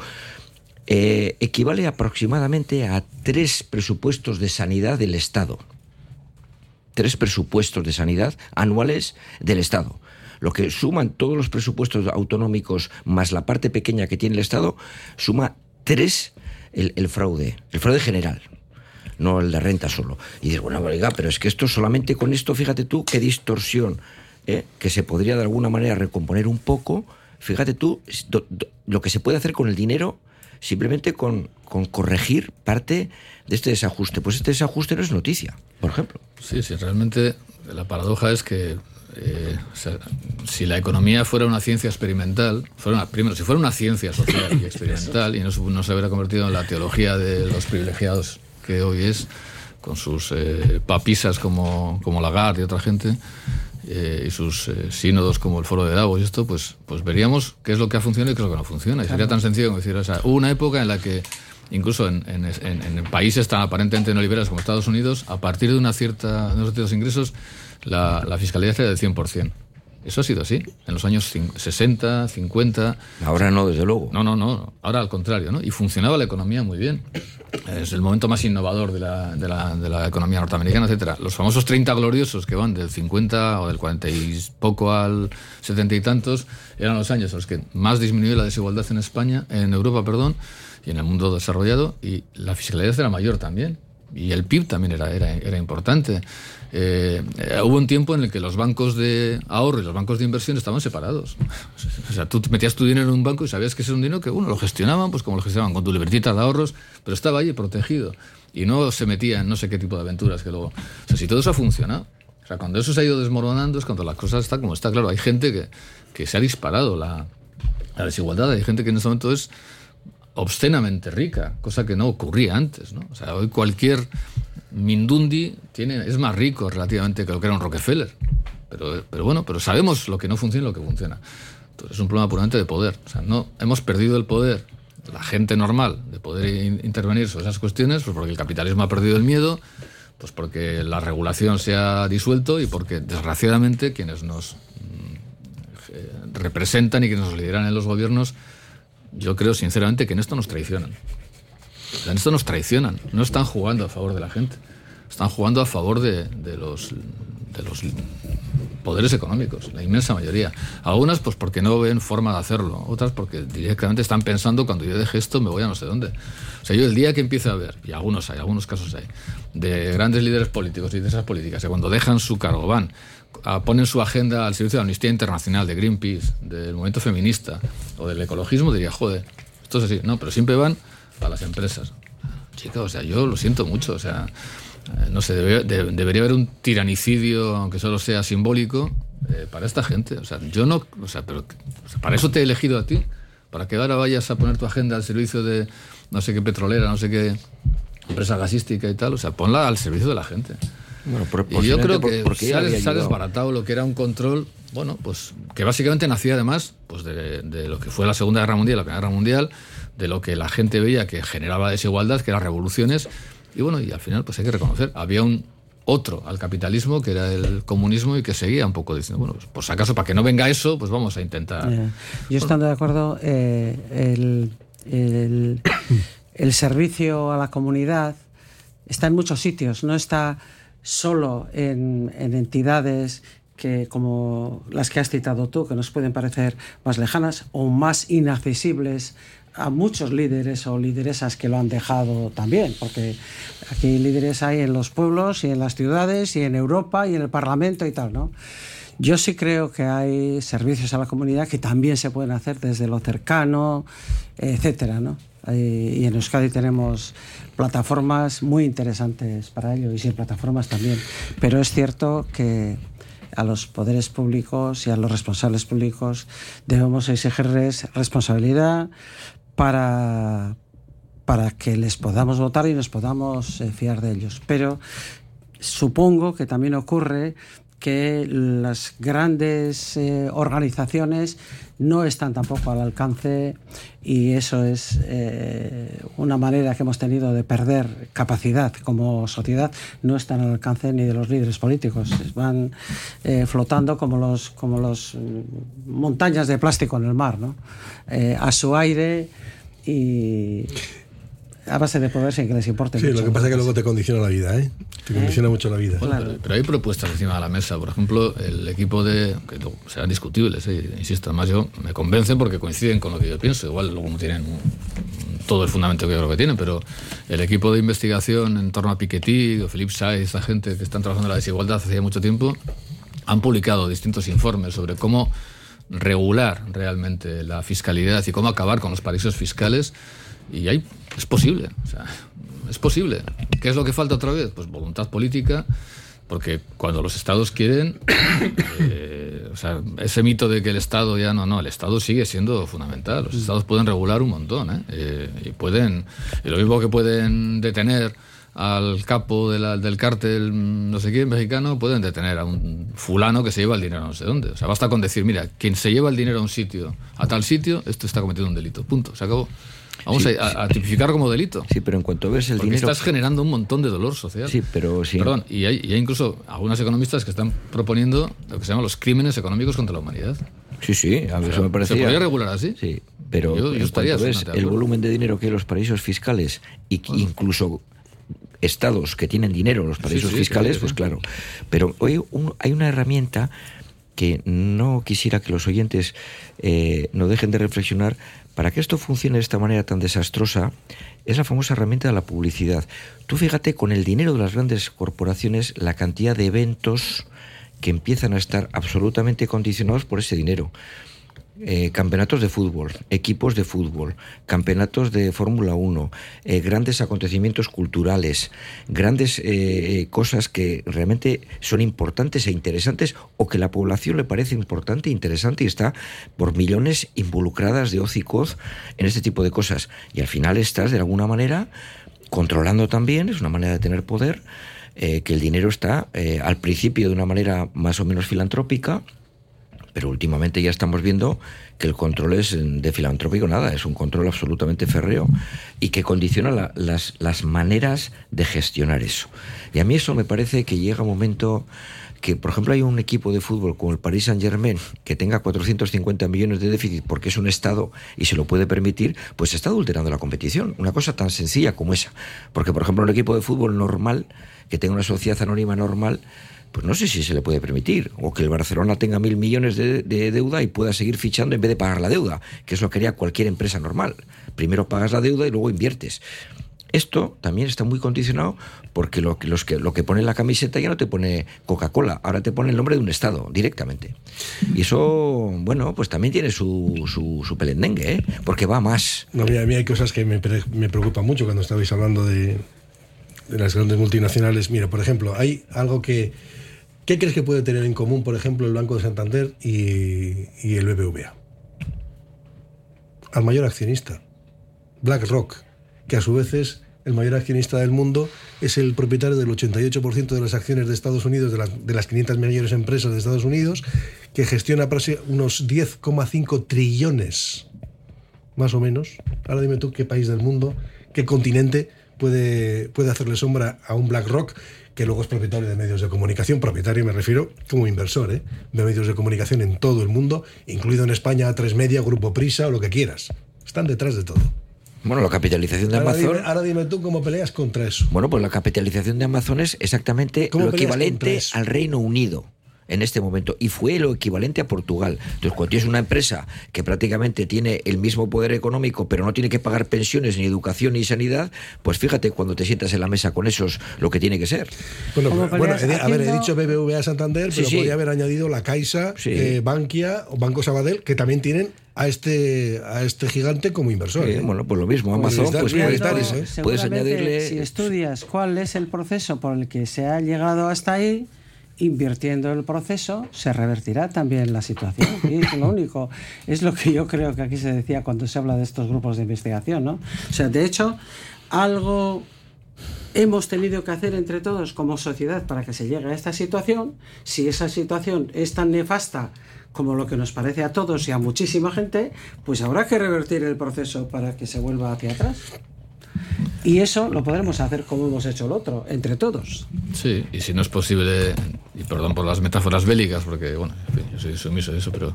Eh, equivale aproximadamente a tres presupuestos de sanidad del Estado. Tres presupuestos de sanidad anuales del Estado. Lo que suman todos los presupuestos autonómicos más la parte pequeña que tiene el Estado, suma tres el, el fraude, el fraude general no el de renta solo. Y dices, bueno, oiga, pero es que esto solamente con esto, fíjate tú, qué distorsión, ¿eh? que se podría de alguna manera recomponer un poco. Fíjate tú lo que se puede hacer con el dinero simplemente con, con corregir parte de este desajuste. Pues este desajuste no es noticia, por ejemplo. Sí, sí, realmente la paradoja es que eh, o sea, si la economía fuera una ciencia experimental, fuera una- primero, si fuera una ciencia social y experimental y no, se- no se hubiera convertido en la teología de los privilegiados que hoy es, con sus eh, papisas como, como Lagarde y otra gente, eh, y sus eh, sínodos como el Foro de Davos y esto, pues, pues veríamos qué es lo que ha funcionado y qué es lo que no funciona. Y sería tan sencillo como decir, o sea, hubo una época en la que incluso en, en- en- en países tan aparentemente neoliberales como Estados Unidos, a partir de una cierta, de unos ciertos ingresos, la, la fiscalidad era del 100%. Eso ha sido así, en los años cin- 60, 50. Ahora no, desde luego. No, no, no. Ahora al contrario, ¿no? Y funcionaba la economía muy bien. Es el momento más innovador de la, de la, de la economía norteamericana, etcétera. Los famosos 30 gloriosos que van del 50 o del 40 y poco al 70 y tantos eran los años en los que más disminuyó la desigualdad en España, en Europa, perdón, y en el mundo desarrollado, y la fiscalidad era mayor también. Y el PIB también era, era, era importante. Eh, hubo un tiempo en el que los bancos de ahorro y los bancos de inversión estaban separados. O sea, tú metías tu dinero en un banco y sabías que ese un dinero que, uno, lo gestionaban, pues como lo gestionaban con tu libertita de ahorros, pero estaba ahí protegido. Y no se metía en no sé qué tipo de aventuras que luego... O sea, si todo eso ha funcionado, sea, cuando eso se ha ido desmoronando es cuando las cosas están como está. Claro, hay gente que, que se ha disparado la, la desigualdad, hay gente que en este momento es obscenamente rica, cosa que no ocurría antes. ¿no? O sea, hoy cualquier Mindundi tiene, es más rico relativamente que lo que era un Rockefeller. Pero, bueno, pero sabemos lo que no funciona y lo que funciona. Entonces es un problema puramente de poder. No, hemos perdido el poder, la gente normal, de poder in- intervenir sobre esas cuestiones, pues porque el capitalismo ha perdido el miedo, pues porque la regulación se ha disuelto y porque desgraciadamente quienes nos mm, eh, representan y quienes nos lideran en los gobiernos, yo creo sinceramente que en esto nos traicionan. En esto nos traicionan. No están jugando a favor de la gente. Están jugando a favor de los, de los poderes económicos, la inmensa mayoría. Algunas pues porque no ven forma de hacerlo, otras porque directamente están pensando cuando yo deje esto me voy a no sé dónde. O sea, yo el día que empiece a ver, y algunos hay, algunos casos hay, de grandes líderes políticos y de esas políticas, que cuando dejan su cargo van, a- ponen su agenda al servicio de la Amnistía Internacional, de Greenpeace, del movimiento feminista o del ecologismo, diría, joder, esto es así. No, pero siempre van a las empresas. Chica, o sea, yo lo siento mucho, o sea, no sé, debe- de- debería haber un tiranicidio, aunque solo sea simbólico, eh, para esta gente. O sea, yo no, o sea, pero o sea, para eso te he elegido a ti, para que ahora vayas a poner tu agenda al servicio de no sé qué petrolera, no sé qué empresa gasística y tal, o sea, ponla al servicio de la gente. Bueno, por- y yo creo por- que se ha, se desbaratado lo que era un control, bueno, pues que básicamente nacía además pues de, de lo que fue la Segunda Guerra Mundial, la Primera Guerra Mundial, de lo que la gente veía que generaba desigualdad, que eran revoluciones, y bueno, y al final pues hay que reconocer, había un otro al capitalismo que era el comunismo y que seguía un poco diciendo, bueno, pues por si acaso para que no venga eso, pues vamos a intentar... Yo estando de acuerdo, eh, el, el- (clears throat) el servicio a la comunidad está en muchos sitios, no está solo en, en entidades que como las que has citado tú, que nos pueden parecer más lejanas o más inaccesibles a muchos líderes o lideresas que lo han dejado también, porque aquí líderes hay en los pueblos y en las ciudades y en Europa y en el Parlamento y tal, ¿no? Yo sí creo que hay servicios a la comunidad que también se pueden hacer desde lo cercano, etcétera, ¿no? Y en Euskadi tenemos plataformas muy interesantes para ello y sin plataformas también. Pero es cierto que a los poderes públicos y a los responsables públicos debemos exigirles responsabilidad para, para que les podamos votar y nos podamos eh, fiar de ellos. Pero supongo que también ocurre que las grandes eh, organizaciones no están tampoco al alcance y eso es eh, una manera que hemos tenido de perder capacidad como sociedad. No están al alcance ni de los líderes políticos. Van eh, flotando como los, como los mm, montañas de plástico en el mar, ¿no? A su aire y a base de poder sin que les importe Sí, mucho. lo que pasa es que luego te condiciona la vida, ¿eh? Te condiciona mucho la vida. Bueno, pero, pero hay propuestas encima de la mesa. Por ejemplo, el equipo de. que serán discutibles, eh, insisto. Además, yo me convencen porque coinciden con lo que yo pienso. Igual luego no tienen un- todo el fundamento que yo creo que tienen, pero el equipo de investigación en torno a Piketty, o Philip Saiz, esta gente que están trabajando en la desigualdad hace ya mucho tiempo, han publicado distintos informes sobre cómo regular realmente la fiscalidad y cómo acabar con los paraísos fiscales. Y hay, es posible. O sea, es posible. ¿Qué es lo que falta otra vez? Pues voluntad política, porque cuando los estados quieren, (coughs) eh, o sea, ese mito de que el estado ya no, no, el estado sigue siendo fundamental. Los estados pueden regular un montón, ¿eh? Eh, y pueden, y lo mismo que pueden detener al capo de la- del cártel mm, no sé quién mexicano, pueden detener a un fulano que se lleva el dinero a no sé dónde. O sea, basta con decir, mira, quien se lleva el dinero a un sitio, a tal sitio, esto está cometiendo un delito. Punto, se acabó. Vamos Sí, a, tipificar como delito. Sí, pero en cuanto ves el Porque dinero... estás generando un montón de dolor social. Sí, pero sí. Perdón, y hay, y hay incluso algunos economistas que están proponiendo lo que se llaman los crímenes económicos contra la humanidad. Sí, sí, a O mí sea, eso me parecía... ¿Se podría regular así? Sí, pero Yo- yo en estaría cuanto ves el volumen de dinero que hay en los paraísos fiscales y incluso estados que tienen dinero en los paraísos Sí, sí, fiscales, pues claro. Pero hoy un- hay una herramienta que no quisiera que los oyentes eh, no dejen de reflexionar para que esto funcione de esta manera tan desastrosa es la famosa herramienta de la publicidad. Tú fíjate con el dinero de las grandes corporaciones la cantidad de eventos que empiezan a estar absolutamente condicionados por ese dinero. Eh, campeonatos de fútbol, equipos de fútbol, campeonatos de Fórmula 1, eh, grandes acontecimientos culturales, grandes eh, cosas que realmente son importantes e interesantes o que la población le parece importante e interesante y está por millones involucradas de hoz y coz en este tipo de cosas. Y al final estás de alguna manera controlando también, es una manera de tener poder, que el dinero está al principio de una manera más o menos filantrópica, pero últimamente ya estamos viendo que el control es de filantrópico nada, es un control absolutamente férreo y que condiciona la, las, las maneras de gestionar eso. Y a mí eso me parece que llega un momento que, por ejemplo, hay un equipo de fútbol como el Paris Saint-Germain que tenga 450 millones de déficit porque es un Estado y se lo puede permitir, pues está adulterando la competición. Una cosa tan sencilla como esa. Porque, por ejemplo, un equipo de fútbol normal, que tenga una sociedad anónima normal, pues no sé si se le puede permitir. O que el Barcelona tenga mil millones de, deuda y pueda seguir fichando en vez de pagar la deuda, que es lo que haría cualquier empresa normal. Primero pagas la deuda y luego inviertes. Esto también está muy condicionado porque lo, los que, lo que pone en la camiseta ya no te pone Coca-Cola, ahora te pone el nombre de un Estado directamente. Y eso, bueno, pues también tiene su, su, su pelendengue, ¿eh? porque va más. No, a mí hay cosas que me, me preocupan mucho cuando estabais hablando de, de las grandes multinacionales. Mira, por ejemplo, hay algo que ¿Qué crees que puede tener en común, por ejemplo, el Banco de Santander y, el BBVA? Al mayor accionista, BlackRock, que a su vez es el mayor accionista del mundo, es el propietario del 88% de las acciones de Estados Unidos, de las, de las 500 mayores empresas de Estados Unidos, que gestiona unos 10,5 trillones, más o menos. Ahora dime tú qué país del mundo, qué continente puede, puede hacerle sombra a un BlackRock que luego es propietario de medios de comunicación, propietario me refiero como inversor, ¿eh? de medios de comunicación en todo el mundo, incluido en España A3 Media, Grupo Prisa o lo que quieras. Están detrás de todo. Bueno, la capitalización de Amazon. ahora dime tú cómo peleas contra eso. Bueno, pues la capitalización de Amazon es exactamente lo equivalente al Reino Unido en este momento y fue lo equivalente a Portugal. Entonces, cuando tienes una empresa que prácticamente tiene el mismo poder económico, pero no tiene que pagar pensiones, ni educación, ni sanidad, pues fíjate cuando te sientas en la mesa con esos lo que tiene que ser. Bueno, bueno a ver, he dicho BBVA Santander, pero podría haber añadido la Caixa, eh, Bankia o Banco Sabadell, que también tienen a este a este gigante como inversor. ¿eh? Bueno, pues lo mismo, Amazon, pues puedes, puedes añadirle... Si estudias cuál es el proceso por el que se ha llegado hasta ahí, invirtiendo el proceso, se revertirá también la situación. Y es lo único. Es lo que yo creo que aquí se decía cuando se habla de estos grupos de investigación, ¿no? O sea, de hecho, algo hemos tenido que hacer entre todos como sociedad para que se llegue a esta situación. Si esa situación es tan nefasta como lo que nos parece a todos y a muchísima gente, pues habrá que revertir el proceso para que se vuelva hacia atrás. Y eso lo podremos hacer como hemos hecho el otro, entre todos. Sí, y si no es posible, y perdón por las metáforas bélicas, porque bueno, yo soy sumiso de eso, pero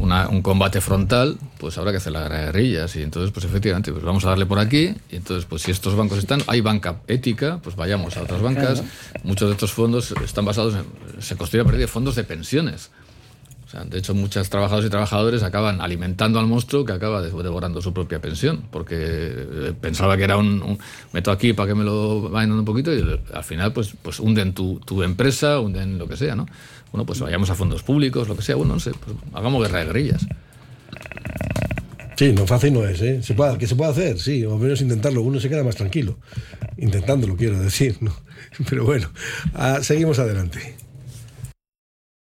un combate frontal, pues habrá que hacer las guerrillas. Y entonces, pues efectivamente, pues vamos a darle por aquí. Y entonces, pues si estos bancos están, hay banca ética, pues vayamos a otras bancas. Muchos de estos fondos están basados en, se construyen a partir de fondos de pensiones de hecho, muchos trabajadores y trabajadores acaban alimentando al monstruo que acaba devorando su propia pensión, porque eh, pensaba que era un, meto aquí para que me lo vayan un poquito y al final pues, pues hunden tu, tu, empresa, hunden lo que sea, ¿no? Bueno, pues vayamos a fondos públicos, lo que sea, bueno, no sé, pues hagamos guerra de guerrillas. Sí, no fácil no es, ¿eh? Se que se puede hacer, sí, o menos intentarlo, uno se queda más tranquilo. Intentándolo, quiero decir, ¿no? (laughs) Pero bueno, ah, seguimos adelante.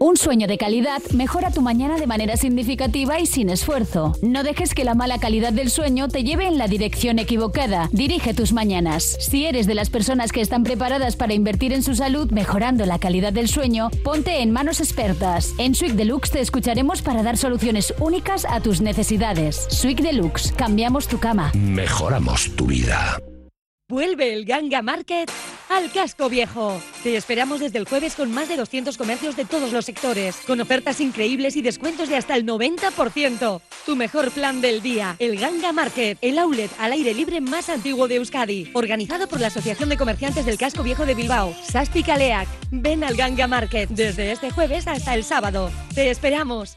Un sueño de calidad mejora tu mañana de manera significativa y sin esfuerzo. No dejes que la mala calidad del sueño te lleve en la dirección equivocada. Dirige tus mañanas. Si eres de las personas que están preparadas para invertir en su salud mejorando la calidad del sueño, ponte en manos expertas. En Sweet Deluxe te escucharemos para dar soluciones únicas a tus necesidades. Sweet Deluxe, cambiamos tu cama. Mejoramos tu vida. Vuelve el Ganga Market al casco viejo. Te esperamos desde el jueves con más de 200 comercios de todos los sectores, con ofertas increíbles y descuentos de hasta el 90%. Tu mejor plan del día, el Ganga Market, el outlet al aire libre más antiguo de Euskadi, organizado por la Asociación de Comerciantes del Casco Viejo de Bilbao, Sasti Caleac. Ven al Ganga Market desde este jueves hasta el sábado. Te esperamos.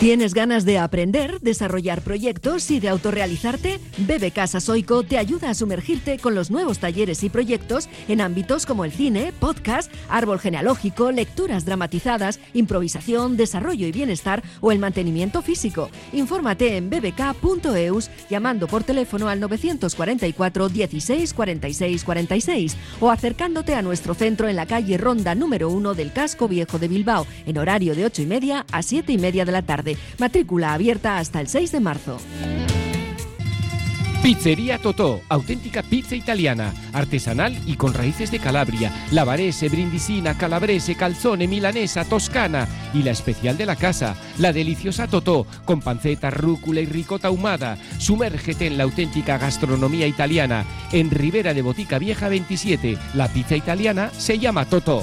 ¿Tienes ganas de aprender, desarrollar proyectos y de autorrealizarte? Bebe Casa Soico te ayuda a sumergirte con los nuevos talleres y proyectos en ámbitos como el cine, podcast, árbol genealógico, lecturas dramatizadas, improvisación, desarrollo y bienestar o el mantenimiento físico. Infórmate en bbk.eus llamando por teléfono al 944 16 46 46 o acercándote a nuestro centro en la calle Ronda número 1 del Casco Viejo de Bilbao en horario de 8 y media a 7 y media de la tarde. Matrícula abierta hasta el 6 de marzo. Pizzería Totó, auténtica pizza italiana, artesanal y con raíces de Calabria, lavarese, brindisina, calabrese, calzone, milanesa, toscana y la especial de la casa, la deliciosa Totó, con panceta, rúcula y ricota ahumada. Sumérgete en la auténtica gastronomía italiana. En Ribera de Botica Vieja 27, la pizza italiana se llama Totó.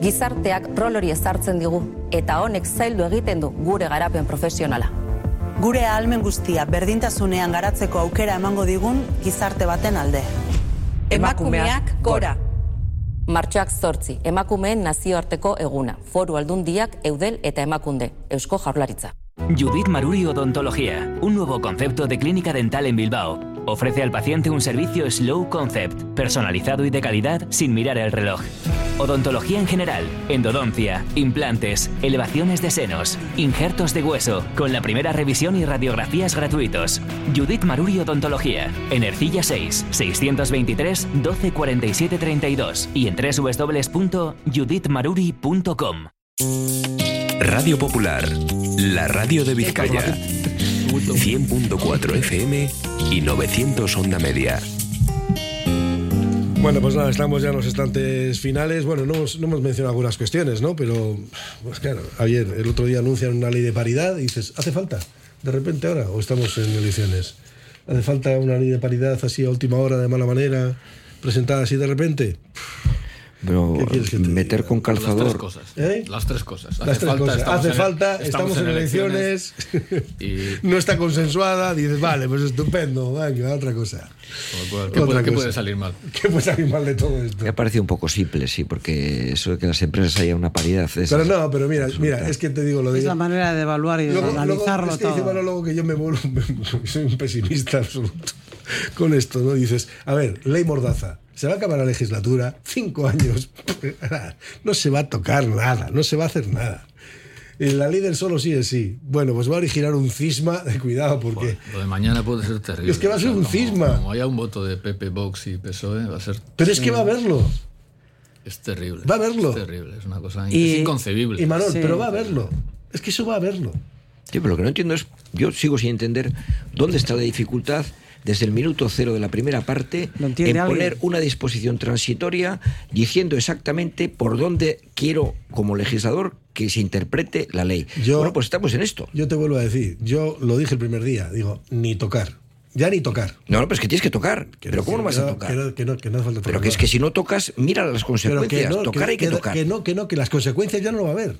Gizarteak rol hori ezartzen digu eta honek zaildu egiten du gure garapen profesionala. Gure ahalmen guztia berdintasunean garatzeko aukera emango digun gizarte baten alde. Emakumeak gora. Martxoak zortzi, emakumeen nazioarteko eguna, foru aldundiak, eudel eta emakunde, eusko jaurlaritza. Judith Maruri Odontología, un nuevo concepto de clínica dental en Bilbao. Ofrece al paciente un servicio slow concept, personalizado y de calidad sin mirar el reloj. Odontología en general, endodoncia, implantes, elevaciones de senos, injertos de hueso, con la primera revisión y radiografías gratuitos. Judith Maruri Odontología, en Ercilla 6, 623 12 47 32 y en www.judithmaruri.com. Radio Popular, la radio de Vizcaya. 100.4 FM y 900 onda media. Bueno, pues nada, estamos ya en los estantes finales. Bueno, no hemos, no hemos mencionado algunas cuestiones, ¿no? Pero, pues claro, ayer, el otro día anuncian una ley de paridad y dices, ¿hace falta? ¿De repente ahora? ¿O estamos en elecciones? ¿Hace falta una ley de paridad así a última hora, de mala manera, presentada así de repente? Pero ¿Qué quieres que te meter con Las tres calzador. cosas. ¿Eh? Las tres cosas. Las tres cosas. Hace en- falta, estamos, en elecciones, (laughs) (laughs) no está consensuada, dices, vale, pues estupendo, venga, otra cosa. ¿Qué Otra puede, qué cosa. puede salir mal? (laughs) ¿Qué puede salir mal de todo esto? Me ha parecido un poco simple, sí, porque eso de que las empresas haya una paridad es. Pero no, pero mira, mira, es que te digo lo de Es la manera de evaluar y de Luego, luego, analizarlo es que dice todo. Manolo que yo me vuelvo, soy un pesimista absoluto con esto, ¿no? Dices, a ver, ley mordaza, se va a acabar la legislatura, cinco años, no se va a tocar nada, no se va a hacer nada. Y la ley del solo sí es sí. Bueno, pues va a originar un cisma de cuidado, porque... Lo de mañana puede ser terrible. Es que va a ser un como- cisma. Como haya un voto de PP, Vox y PSOE, va a ser. Pero es que va a haberlo. Es terrible. Va a haberlo. Es terrible, es una cosa Y- es inconcebible. Y Manuel, pero va a verlo. Es que eso va a verlo. Sí, pero lo que no entiendo es, yo sigo sin entender dónde está la dificultad desde el minuto cero de la primera parte en poner alguien? una disposición transitoria diciendo exactamente por dónde quiero como legislador que se interprete la ley. Yo- bueno, pues estamos en esto. Yo te vuelvo a decir, yo lo dije el primer día, digo, ni tocar. Ya ni tocar. No, no, pero es que tienes que tocar. pero ¿cómo no vas a tocar? Que no, que no, que no hace falta Pero tocar que es que si no tocas, mira las Pero consecuencias. que no, tocar hay que, tocar. Que no, que no, que las consecuencias ya no lo va a haber.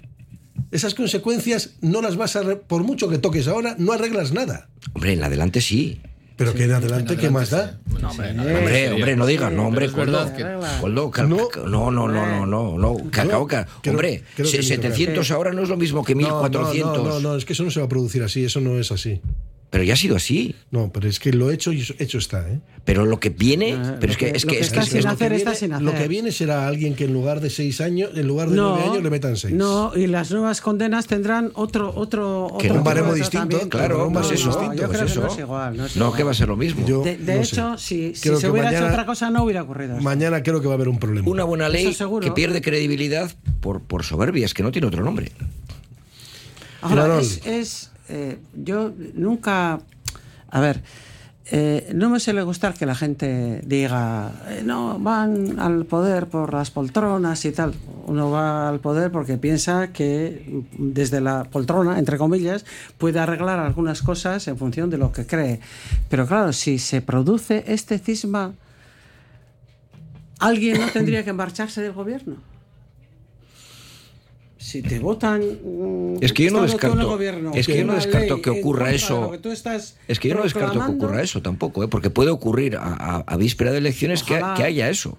Esas consecuencias no las vas a... Por mucho que toques ahora, no arreglas nada. Hombre, en adelante sí. Pero que en adelante, ¿qué más da? Hombre, hombre, no digas, no, hombre, Coldo, Coldo, no, no, no, no, no, no, cacaoca. creo- Hombre, creo que se- ni tocar. 700 ahora no es lo mismo que No, no, 1400. No, no, no, es que eso no se va a producir así, eso no es así. Pero ya ha sido así. No, pero es que lo hecho y hecho está, ¿eh? Pero lo que viene, pero es que es lo que, que es que- está es sin hacer viene- está sin Lo que hacer. viene será alguien que en lugar de seis años, en lugar de No, nueve años, le metan seis. No, y las nuevas condenas tendrán otro otro Que otro un baremo distinto, tratamiento. claro, un No, baremo no, distinto, Yo pues creo que eso. no es igual. No, es No, igual. que va a ser lo mismo. Yo De, de no hecho, sé. si, se hubiera hecho mañana- otra cosa, no hubiera ocurrido. Mañana creo que va a haber un problema. una buena ley que pierde credibilidad por, por soberbia, es que no tiene otro nombre. Ahora, es, es, eh, yo nunca. A ver, eh, no me suele gustar que la gente diga, eh, no, van al poder por las poltronas y tal. Uno va al poder porque piensa que desde la poltrona, entre comillas, puede arreglar algunas cosas en función de lo que cree. Pero claro, si se produce este cisma, ¿alguien no tendría que marcharse del gobierno? Si te votan. mm, Es que yo no descarto, gobierno, es que yo no descarto que ocurra eso. lo que tú estás Es que yo no descarto que ocurra eso tampoco, ¿eh? porque puede ocurrir a, a- a víspera de elecciones que, que haya eso.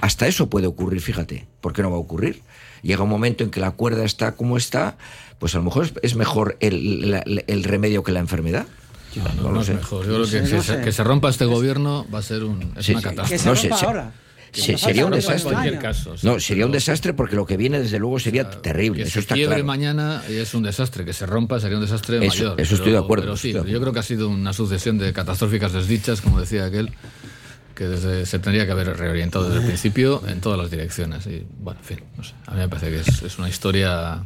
Hasta eso puede ocurrir, fíjate. ¿Por qué no va a ocurrir? Llega un momento en que la cuerda está como está, pues a lo mejor es, es mejor el, la- el remedio que la enfermedad. No, No no lo es sé. mejor. Yo creo que, sé, que no se, sé. que se rompa este gobierno va a ser un, es Sí, una sí. catástrofe. Que se No, rompa ahora. Se- sería un En desastre. caso. sí, No, sería un desastre porque lo que viene, desde luego, sería terrible. Que Eso se está quiebre claro. mañana es un desastre. Que se rompa sería un desastre Eso- mayor. eso estoy de acuerdo, Pero sí, yo creo que ha sido una sucesión de catastróficas desdichas, como decía aquel, que desde, se tendría que haber reorientado desde el principio en todas las direcciones. Y bueno, en fin, no sé. A mí me parece que es, es una historia.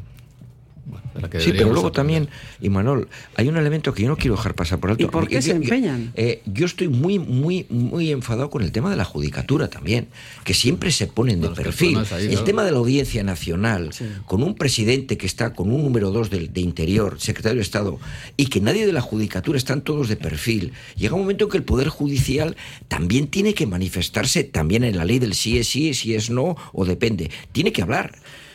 Bueno, de la que Sí, pero luego aprender. también, y Manol, hay un elemento que yo no quiero dejar pasar por alto. ¿Y por qué Yo- se yo- empeñan? eh, yo estoy muy, muy, muy enfadado con el tema de la judicatura también, que siempre se ponen de perfil. ahí, el claro. tema de la audiencia nacional, con un presidente que está con un número dos de, de Interior, secretario de Estado, y que nadie de la judicatura están todos de perfil, llega un momento en que el Poder Judicial también tiene que manifestarse también en la ley del sí es sí, si es no, o depende. Tiene que hablar.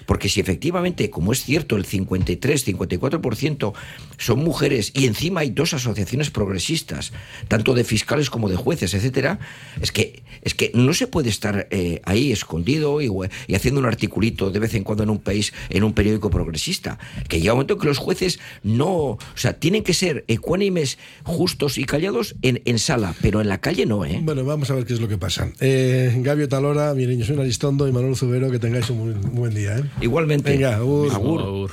Porque si efectivamente, como es cierto, el 53, 54% son mujeres y encima hay dos asociaciones progresistas, tanto de fiscales como de jueces, etcétera, es que, es que no se puede estar eh, ahí escondido y, haciendo un articulito de vez en cuando en un país, en un periódico progresista. Que llega un momento que los jueces no, o sea, tienen que ser ecuánimes, justos y callados en, en sala, pero en la calle no, ¿eh? Bueno, vamos a ver qué es lo que pasa. Eh, Gabio Talora, mi niño, soy Aristondo y Manuel Zubero, que tengáis un buen día. ¿eh? Igualmente. Venga, agur. Agur. Agur.